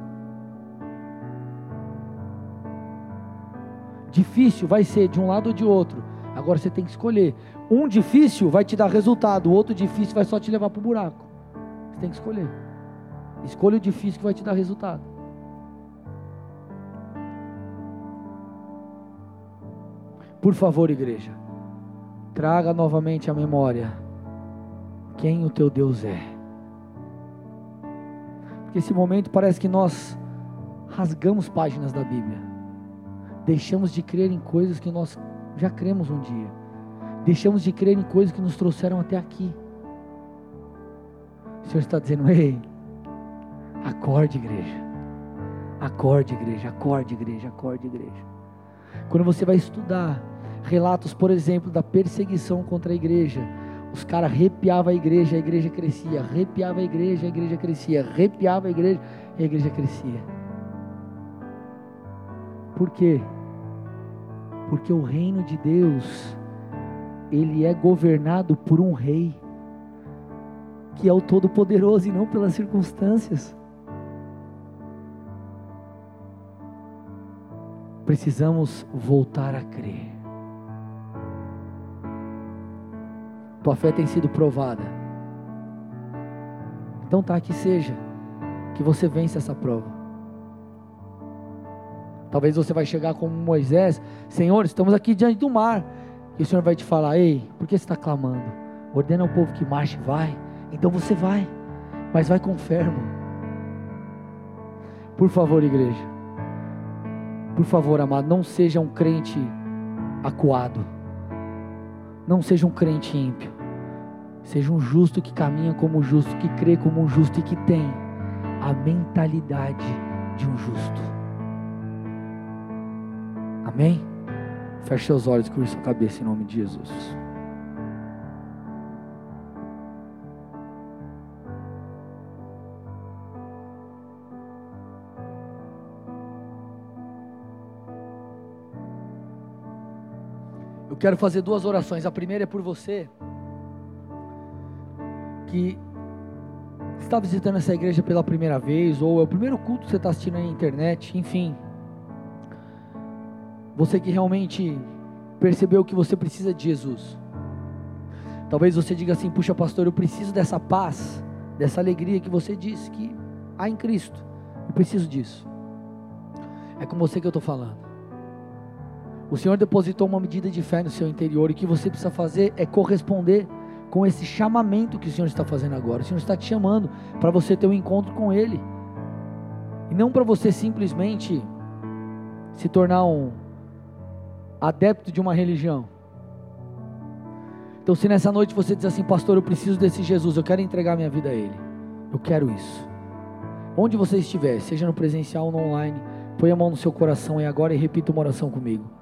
Speaker 1: Difícil vai ser de um lado ou de outro. Agora você tem que escolher. Um difícil vai te dar resultado, o outro difícil vai só te levar para o buraco. Você tem que escolher. Escolha o difícil que vai te dar resultado. Por favor, igreja, traga novamente à memória quem o teu Deus é. Porque esse momento parece que nós rasgamos páginas da Bíblia. Deixamos de crer em coisas que nós já cremos um dia. Deixamos de crer em coisas que nos trouxeram até aqui. O Senhor está dizendo: ei, acorde, igreja. Acorde, igreja. Acorde, igreja. Acorde, igreja. Quando você vai estudar relatos, por exemplo, da perseguição contra a igreja, os caras arrepiavam a igreja, a igreja crescia, arrepiava a igreja, a igreja crescia, arrepiava a igreja a igreja crescia. Por quê? Porque o reino de Deus, ele é governado por um rei, que é o Todo-Poderoso e não pelas circunstâncias. Precisamos voltar a crer. Tua fé tem sido provada. Então tá, que seja. Que você vença essa prova. Talvez você vai chegar como Moisés, Senhor, estamos aqui diante do mar. E o Senhor vai te falar, ei, por que você está clamando? Ordena ao povo que marche, vai. Então você vai, mas vai com fé, irmão. Por favor, igreja. Por favor, amado, não seja um crente acuado. Não seja um crente ímpio. Seja um justo que caminha como um justo, que crê como um justo e que tem a mentalidade de um justo. Amém? Feche seus olhos, curva sua cabeça em nome de Jesus. Quero fazer duas orações. A primeira é por você que está visitando essa igreja pela primeira vez, ou é o primeiro culto que você está assistindo na internet, enfim. Você que realmente percebeu que você precisa de Jesus. Talvez você diga assim: puxa, pastor, eu preciso dessa paz, dessa alegria que você disse que há em Cristo. Eu preciso disso. É com você que eu estou falando. O Senhor depositou uma medida de fé no seu interior e o que você precisa fazer é corresponder com esse chamamento que o Senhor está fazendo agora. O Senhor está te chamando para você ter um encontro com Ele. E não para você simplesmente se tornar um adepto de uma religião. Então, se nessa noite você diz assim, pastor, eu preciso desse Jesus, eu quero entregar minha vida a Ele. Eu quero isso. Onde você estiver, seja no presencial ou no online, põe a mão no seu coração e agora e repita uma oração comigo.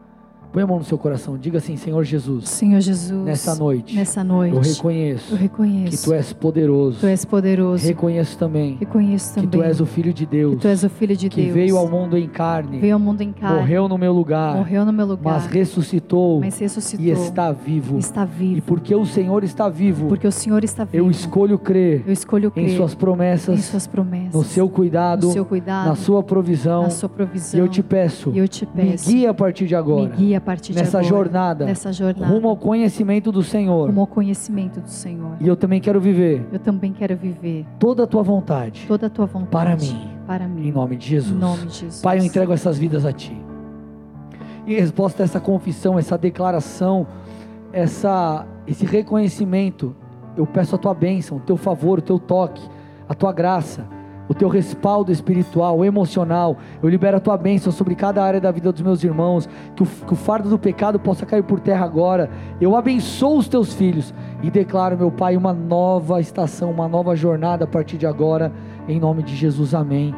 Speaker 1: Põe a mão no seu coração, diga assim: Senhor Jesus,
Speaker 2: Senhor Jesus,
Speaker 1: nessa noite,
Speaker 2: nessa noite,
Speaker 1: eu reconheço
Speaker 2: eu reconheço
Speaker 1: que tu és poderoso.
Speaker 2: Tu és poderoso.
Speaker 1: Reconheço também
Speaker 2: Reconheço
Speaker 1: que
Speaker 2: também
Speaker 1: tu és o Filho de Deus,
Speaker 2: que tu és o Filho de
Speaker 1: que
Speaker 2: Deus,
Speaker 1: veio ao mundo em carne,
Speaker 2: veio ao mundo em carne,
Speaker 1: morreu no meu lugar,
Speaker 2: morreu no meu lugar,
Speaker 1: mas ressuscitou,
Speaker 2: mas ressuscitou
Speaker 1: e está vivo.
Speaker 2: está vivo.
Speaker 1: E porque o Senhor está vivo,
Speaker 2: porque o Senhor está vivo,
Speaker 1: eu escolho crer
Speaker 2: eu escolho crer
Speaker 1: em suas promessas,
Speaker 2: em suas promessas,
Speaker 1: no seu cuidado,
Speaker 2: no seu cuidado,
Speaker 1: na sua provisão.
Speaker 2: na sua provisão.
Speaker 1: E eu te peço,
Speaker 2: E eu te
Speaker 1: me
Speaker 2: peço,
Speaker 1: guia a partir de agora,
Speaker 2: me guia a partir de
Speaker 1: nessa
Speaker 2: agora,
Speaker 1: jornada,
Speaker 2: nessa jornada,
Speaker 1: rumo ao conhecimento do Senhor.
Speaker 2: rumo ao conhecimento do Senhor.
Speaker 1: E eu também quero viver
Speaker 2: Eu também quero viver
Speaker 1: toda a tua vontade,
Speaker 2: toda a tua vontade
Speaker 1: Para mim.
Speaker 2: para mim,
Speaker 1: em nome de Jesus.
Speaker 2: Em nome de Jesus.
Speaker 1: Pai, eu entrego essas vidas a Ti. Em resposta a essa confissão, essa declaração, essa, esse reconhecimento, eu peço a Tua bênção, o Teu favor, o Teu toque, a Tua graça, o Teu respaldo espiritual, emocional. Eu libero a Tua bênção sobre cada área da vida dos meus irmãos, que o, que o fardo do pecado possa cair por terra agora. Eu abençoo os Teus filhos e declaro, meu Pai, uma nova estação, uma nova jornada a partir de agora, em nome de Jesus. Amém